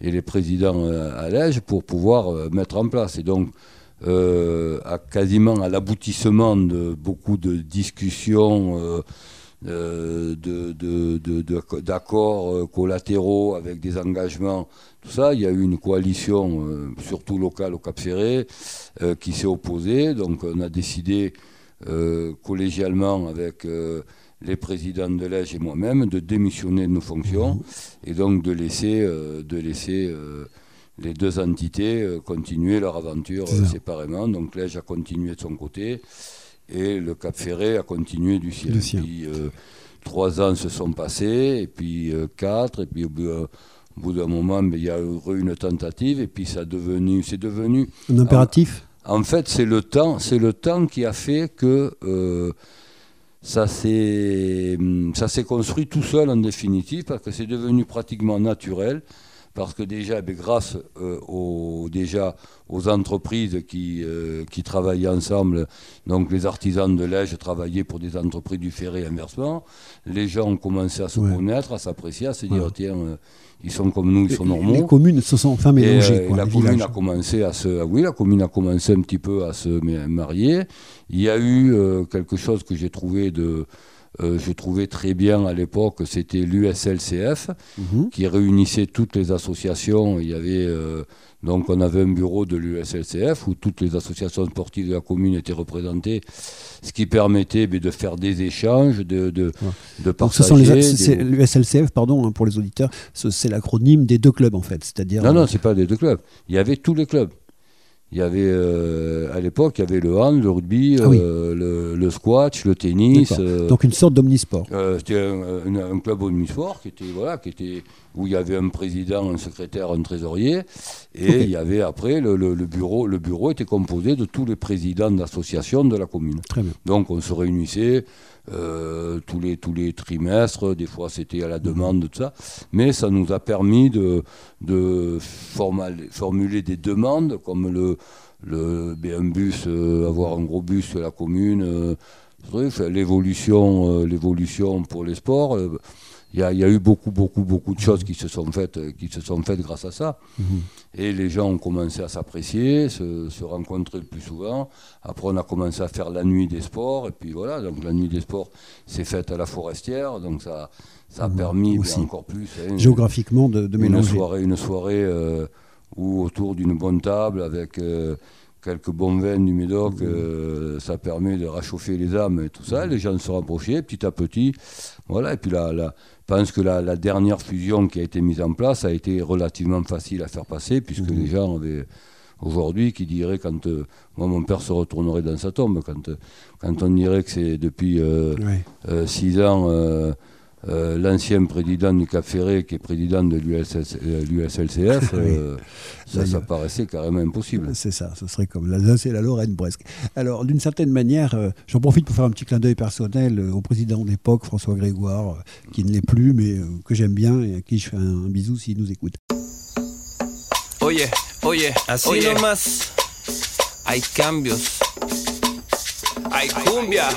et les présidents euh, à l'Ège pour pouvoir euh, mettre en place. Et donc, euh, à quasiment à l'aboutissement de beaucoup de discussions, de- d'accords collatéraux avec des engagements, tout ça, il y a eu une coalition, surtout locale au Cap Ferré, qui s'est opposée. Donc, on a décidé collégialement avec les présidents de l'Ège et moi-même de démissionner de nos fonctions et donc de laisser, euh, de laisser euh, les deux entités euh, continuer leur aventure séparément. Donc l'Ège a continué de son côté et le Cap Ferré a continué du sien. Puis, trois ans se sont passés, et puis quatre, et puis au bout, d'un moment, il y a eu une tentative, et puis ça devenu, c'est devenu Un impératif? En fait, c'est le temps, c'est le temps qui a fait que ça s'est, hum, ça s'est construit tout seul en définitive, parce que c'est devenu pratiquement naturel, parce que déjà, ben, grâce euh, aux, déjà aux entreprises qui, euh, qui travaillaient ensemble, donc les artisans de l'Ège travaillaient pour des entreprises du ferré inversement, les gens ont commencé à se Ouais. connaître, à s'apprécier, à se dire, Ouais. tiens, euh, ils sont comme nous, ils sont Les- normaux. Les communes se sont enfin Et, mélangées. euh, quoi, la commune villages. a commencé à se, ah oui, la commune a commencé un petit peu à se ma- marier. Il y a eu euh, quelque chose que j'ai trouvé de, euh, je trouvais très bien à l'époque, c'était l'USLCF Mhm. qui réunissait toutes les associations. Il y avait euh, donc on avait un bureau de l'USLCF où toutes les associations sportives de la commune étaient représentées, ce qui permettait de faire des échanges, de, de, de Donc ce partager. sont les, des- c'est- c'est l'USLCF, pardon hein, pour les auditeurs, ce- c'est l'acronyme des deux clubs en fait, c'est-à-dire. Non, non, c'est pas des deux clubs. Il y avait tous les clubs. Il y avait, euh, à l'époque, il y avait le hand, le rugby, Ah oui. euh, le, le squash, le tennis. Euh, Donc une sorte d'omnisport. C'était un, un- un club omnisport qui était, voilà, qui était, où il y avait un président, un secrétaire, un trésorier. Et il y avait après, le, le- le bureau, le bureau était composé de tous les présidents d'associations de la commune. Très bien. Donc on se réunissait euh, tous, les, tous les trimestres, des fois c'était à la demande de tout ça, mais ça nous a permis de, de formuler des demandes comme le, le un bus, euh, avoir un gros bus sur la commune, euh, l'évolution, l'évolution pour les sports. Il y, a, il y a eu beaucoup, beaucoup, beaucoup de choses qui se sont faites, euh, qui se sont faites grâce à ça. Et les gens ont commencé à s'apprécier, se, se rencontrer le plus souvent. Après, on a commencé à faire la nuit des sports. Et puis voilà, donc la nuit des sports s'est faite à la forestière. Donc ça, ça a permis ben, aussi. encore plus. hein, Géographiquement, de, de une mélanger. soirée, une soirée euh, où autour d'une bonne table avec euh, quelques bons vins du Médoc, euh, ça permet de réchauffer les âmes et tout ça. Les gens se rapprochaient petit à petit. Voilà. Et puis là, pense que la, la dernière fusion qui a été mise en place a été relativement facile à faire passer puisque les gens avaient aujourd'hui qui diraient quand euh, moi mon père se retournerait dans sa tombe quand, euh, quand on dirait que c'est depuis euh, Ouais. euh, six ans euh, l'ancien président du Cap Ferré qui est président de l'USS euh, l'USLCF, euh, ça, paraissait carrément impossible. C'est ça, ce serait comme l'Alsace et la Lorraine presque. Alors, d'une certaine manière, euh, j'en profite pour faire un petit clin d'œil personnel au président d'époque, François Grégoire, euh, qui ne l'est plus, mais euh, que j'aime bien et à qui je fais un, un bisou s'il nous écoute. Oye, oye, así nomás. Hay cambios. Hay cumbia.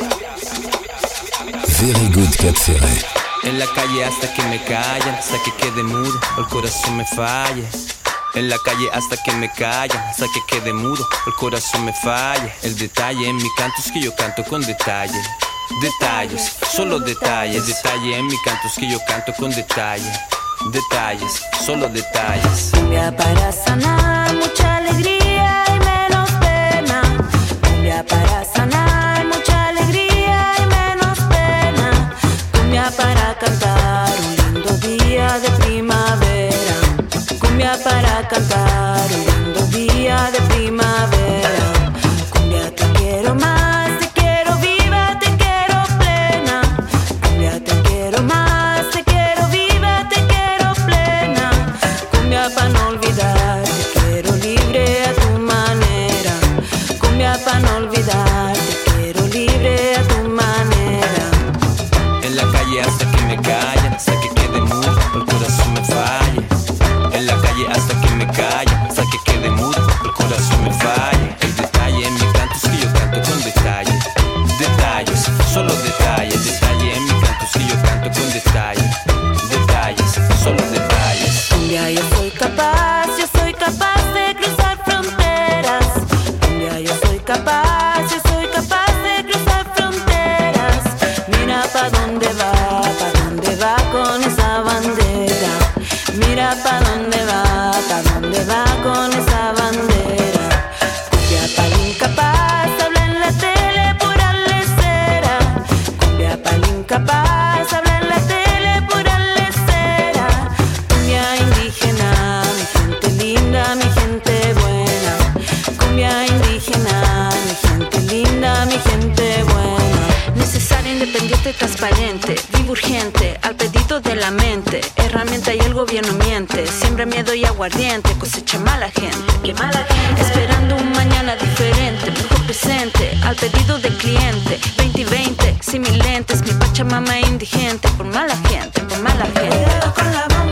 Very good Cap Ferret. En la calle hasta que me callan, hasta que quede mudo, el corazón me falle. En la calle hasta que me callan, hasta que quede mudo, el corazón me falle. El detalle en mi canto es que yo canto con detalle. Detalles, solo detalles. Detalle en mi canto es que yo canto con detalle. Detalles, solo detalles. Cumbia para sanar mucha bye. De la mente. Herramienta y el gobierno miente, siembra miedo y aguardiente, cosecha mala gente. Qué mala gente. Esperando un mañana diferente, mejor presente, al pedido del cliente. 2020, sin mis lentes, mi pachamama indigente, por mala gente, por mala gente.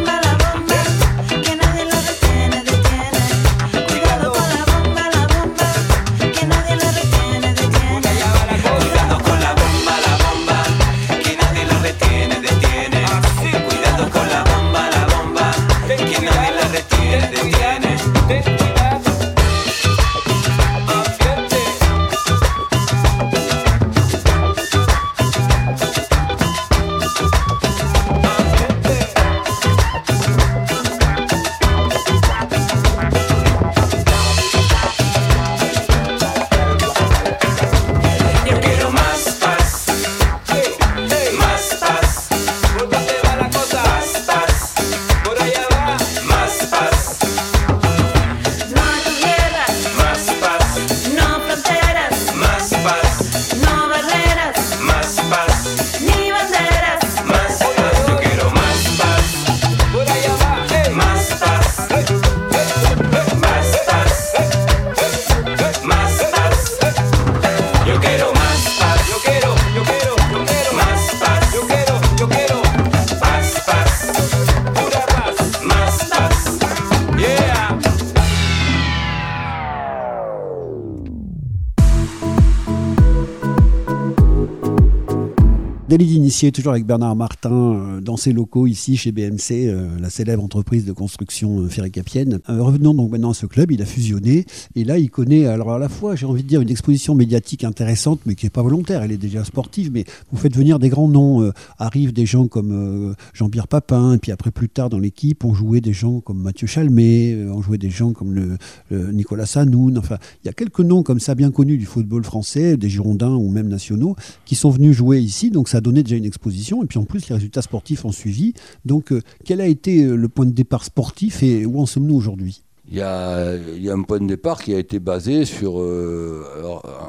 Délit d'initié, toujours avec Bernard Martin, euh, dans ses locaux ici chez BMC, euh, la célèbre entreprise de construction euh, ferricapienne. Revenons donc maintenant à ce club, il a fusionné et là il connaît alors à la fois, j'ai envie de dire, une exposition médiatique intéressante, mais qui n'est pas volontaire, elle est déjà sportive, mais vous faites venir des grands noms. Arrivent des gens comme Jean-Pierre Papin, et puis après plus tard dans l'équipe, on jouait des gens comme Mathieu Chalmé, on jouait des gens comme Nicolas Sanoun, enfin il y a quelques noms comme ça bien connus du football français, des Girondins ou même nationaux, qui sont venus jouer ici, donc ça a donné déjà une exposition, et puis en plus les résultats sportifs ont suivi. Donc euh, quel a été euh, le point de départ sportif et où en sommes-nous aujourd'hui? Il y, a, il y a un point de départ qui a été basé sur, euh,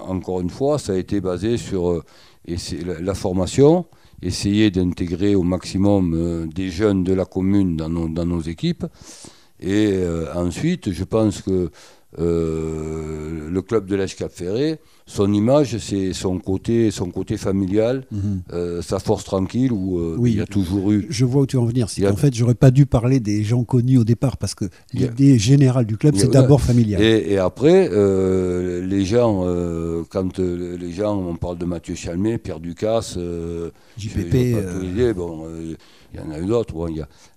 encore une fois, ça a été basé sur essa- la, la formation, essayer d'intégrer au maximum des jeunes de la commune dans nos, dans nos équipes. Et ensuite, je pense que le club de l'Èche Cap Ferré, son image, c'est son côté, son côté familial, euh, sa force tranquille, où euh, Oui. il y a toujours eu Je vois où tu veux en venir. C'est a- qu'en fait, j'aurais pas dû parler des gens connus au départ parce que a- l'idée générale du club, a- c'est d'abord familial. Et, et après, euh, les gens, quand les gens, on parle de Mathieu Chalmé, Pierre Ducasse, JPP, bon, il y en a eu d'autres. Bon,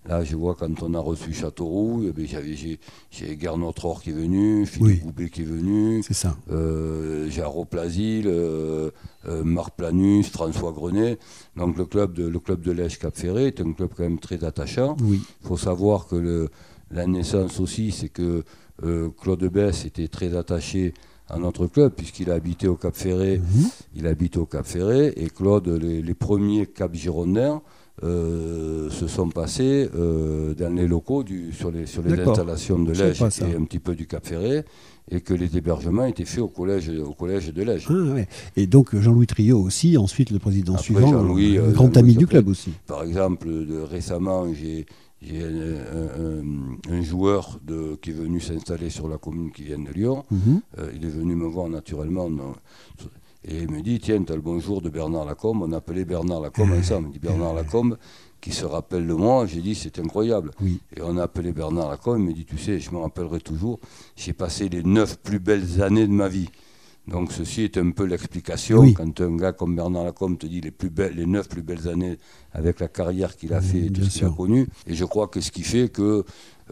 là, je vois quand on a reçu Châteauroux, eh j'ai, Gernot Rohr qui est venu, Philippe Oui. Goubet qui est venu, C'est ça. euh, Jarro Plasil, euh, euh, Marc Planus, François Grenet. Donc le club de, le club de l'Èche Cap Ferré est un club quand même très attachant. Oui. Il faut savoir que le, la naissance aussi, c'est que Claude Bess était très attaché à notre club, puisqu'il a habité au Cap Ferré. Mhm. Il habite au Cap Ferré. Et Claude, les, les premiers Cap Girondins euh, se sont passés euh, dans les locaux, du, sur les, sur les D'accord. installations de l'Ège et un petit peu du Cap Ferré. Et que les hébergements étaient faits au collège, au collège de l'Ège. Ah, ouais. Et donc Jean-Louis Trio aussi, ensuite le président Après, suivant, euh, grand ami du club aussi. Par exemple, de, récemment, j'ai un, un- un- un joueur de, qui est venu s'installer sur la commune qui vient de Lyon. Mhm. Il est venu me voir naturellement. non, et il me dit Tiens, tu as le bonjour de Bernard Lacombe. On appelait Bernard Lacombe ensemble. Il dit Bernard Lacombe, qui se rappelle de moi. J'ai dit C'est incroyable. Oui. Et on a appelé Bernard Lacombe. Il me dit Tu sais, je me rappellerai toujours. J'ai passé les neuf plus belles années de ma vie. Donc ceci est un peu l'explication Oui. quand un gars comme Bernard Lacombe te dit les plus belles, les neuf plus belles années avec la carrière qu'il a fait et tout ce qu'il a connu. Et je crois que ce qui fait que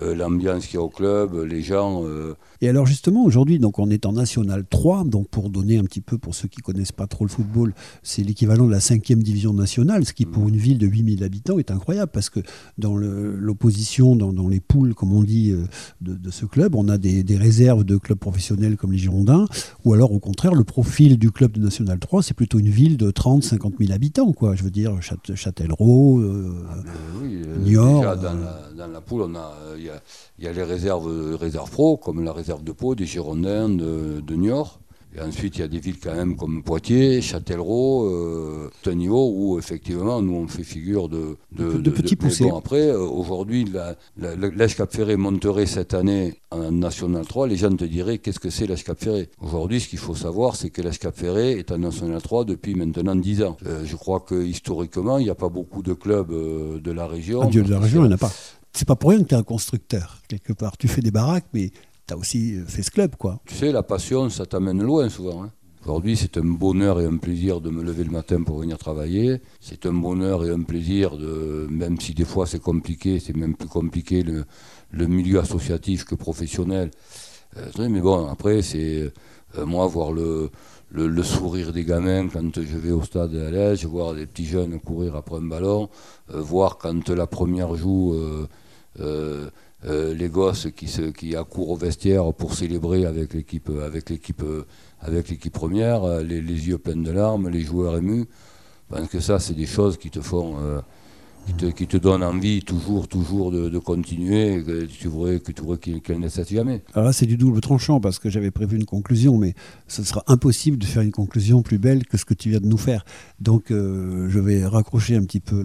euh, l'ambiance qu'il y a au club, les gens, euh, Et alors justement aujourd'hui, donc on est en National 3, donc pour donner un petit peu pour ceux qui connaissent pas trop le football, c'est l'équivalent de la cinquième division nationale, ce qui pour une ville de 8000 habitants est incroyable parce que dans le- l'opposition, dans, dans les poules, comme on dit, euh, de, de ce club, on a des, des réserves de clubs professionnels comme les Girondins, ou alors au contraire, le profil du club de National 3, c'est plutôt une ville de 30, 50 000 habitants, quoi. Je veux dire Châte- Châtellerault, euh, euh, oui, Niort, déjà dans, la, dans la poule, on a, y, a, il y a les réserves, euh, réserves pro, comme la réserve de Pau, des Girondins, de, de Niort. Et ensuite, il y a des villes quand même comme Poitiers, Châtellerault, euh, un niveau où effectivement nous on fait figure de, De- de petits poussés. bon, après, euh, aujourd'hui, la- la- la- l'Èche Cap Ferré monterait cette année en National 3. Les gens te diraient qu'est-ce que c'est l'Èche Cap Ferré? Aujourd'hui, ce qu'il faut savoir, c'est que l'Èche Cap Ferré est en National 3 depuis maintenant 10 ans. Euh, je crois que historiquement, il n'y a pas beaucoup de clubs euh, de la région. un dieu de la région, il n'y en a pas. C'est pas pour rien que tu es un constructeur, quelque part. Tu fais des baraques, mais tu as aussi euh, fait ce club, quoi. Tu sais, la passion, ça t'amène loin souvent. hein. Aujourd'hui, c'est un bonheur et un plaisir de me lever le matin pour venir travailler. C'est un bonheur et un plaisir, de, même si des fois c'est compliqué, c'est même plus compliqué le, milieu associatif que professionnel. Euh, mais bon, après, c'est euh, moi voir le, le, sourire des gamins quand je vais au stade à l'Est, voir des petits jeunes courir après un ballon, euh, voir quand la première joue. euh, euh, les gosses qui, se, accourent au vestiaire pour célébrer avec l'équipe avec l'équipe avec l'équipe première, les, les yeux pleins de larmes, les joueurs émus. Pense que ça, c'est des choses qui te font, qui, te, donnent envie toujours, toujours de, continuer, que tu qu'il- qu'elle ne cesse jamais. Alors là, c'est du double tranchant parce que j'avais prévu une conclusion, mais ce sera impossible de faire une conclusion plus belle que ce que tu viens de nous faire. Donc, euh, je vais raccrocher un petit peu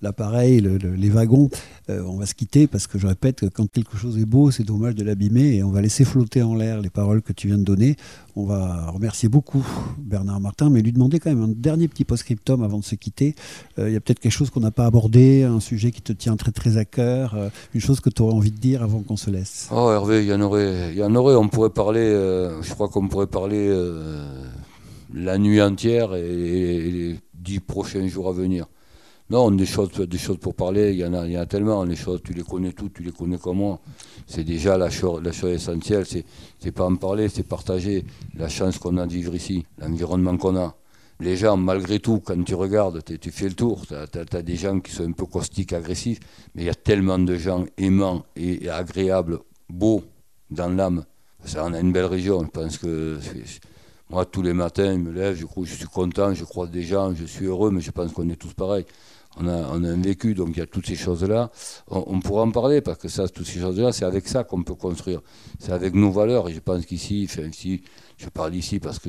l'appareil, le- le- les wagons. Euh, on va se quitter parce que je répète que quand quelque chose est beau, c'est dommage de l'abîmer et on va laisser flotter en l'air les paroles que tu viens de donner. On va remercier beaucoup Bernard Martin, mais lui demander quand même un dernier petit post-scriptum avant de se quitter. Euh, Il y a peut-être quelque chose qu'on n'a pas abordé, un sujet qui te tient très très à cœur, euh, une chose que tu aurais envie de dire avant qu'on se laisse. Oh Hervé, il y en aurait. On pourrait parler. euh, je crois qu'on pourrait parler la nuit entière et, et dix prochains jours à venir. Non, des choses, des choses pour parler, il y en a, tellement. Les choses, tu les connais toutes, tu les connais comme moi. C'est déjà la chose, la chose essentielle. C'est, pas en parler, c'est partager la chance qu'on a de vivre ici, l'environnement qu'on a. Les gens, malgré tout, quand tu regardes, tu fais le tour, tu as, des gens qui sont un peu caustiques, agressifs, mais il y a tellement de gens aimants et, agréables, beaux dans l'âme. Ça, on a une belle région. Je pense que moi, tous les matins, je me lève, je, je suis content, je croise des gens, je suis heureux, mais je pense qu'on est tous pareils. On a, un vécu, donc il y a toutes ces choses-là. On, pourra en parler, parce que ça, toutes ces choses-là, c'est avec ça qu'on peut construire. C'est avec nos valeurs. Et je pense qu'ici, je parle ici parce que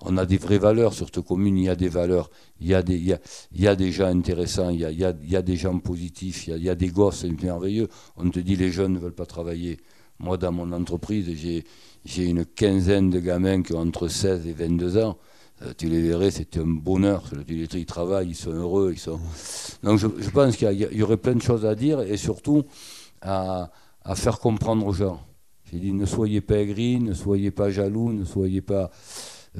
on a des vraies valeurs sur cette commune. Il y a des valeurs, il y a des, gens intéressants, il y a, des gens positifs, il y a, il y a des gosses merveilleux. On te dit les jeunes ne veulent pas travailler. Moi, dans mon entreprise, j'ai une quinzaine de gamins qui ont entre 16 et 22 ans. Tu les verrais, c'est un bonheur. Ils travaillent, ils sont heureux. Ils sont... Donc je, pense qu'il y, aurait plein de choses à dire et surtout à, à faire comprendre aux gens. J'ai dit ne soyez pas aigris, ne soyez pas jaloux, ne soyez pas,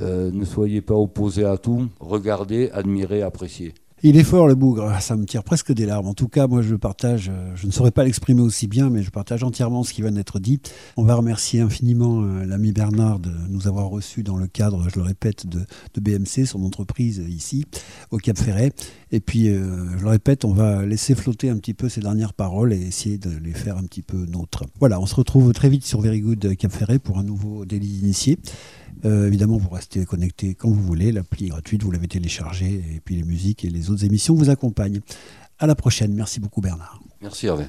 euh, ne soyez pas opposés à tout. Regardez, admirez, appréciez. Il est fort le bougre, ça me tire presque des larmes. En tout cas, moi je partage, euh, je ne saurais pas l'exprimer aussi bien, mais je partage entièrement ce qui vient d'être dit. On va remercier infiniment euh, l'ami Bernard de nous avoir reçus dans le cadre, je le répète, de, BMC, son entreprise euh, ici, au Cap Ferret. Et puis, je le répète, on va laisser flotter un petit peu ces dernières paroles et essayer de les faire un petit peu nôtres. Voilà, on se retrouve très vite sur Very Good Cap Ferret pour un nouveau délit d'initié. Euh, évidemment, vous restez connecté quand vous voulez. L'appli est gratuite, vous l'avez téléchargée. Et puis les musiques et les autres émissions vous accompagnent. À la prochaine. Merci beaucoup, Bernard. Merci Hervé.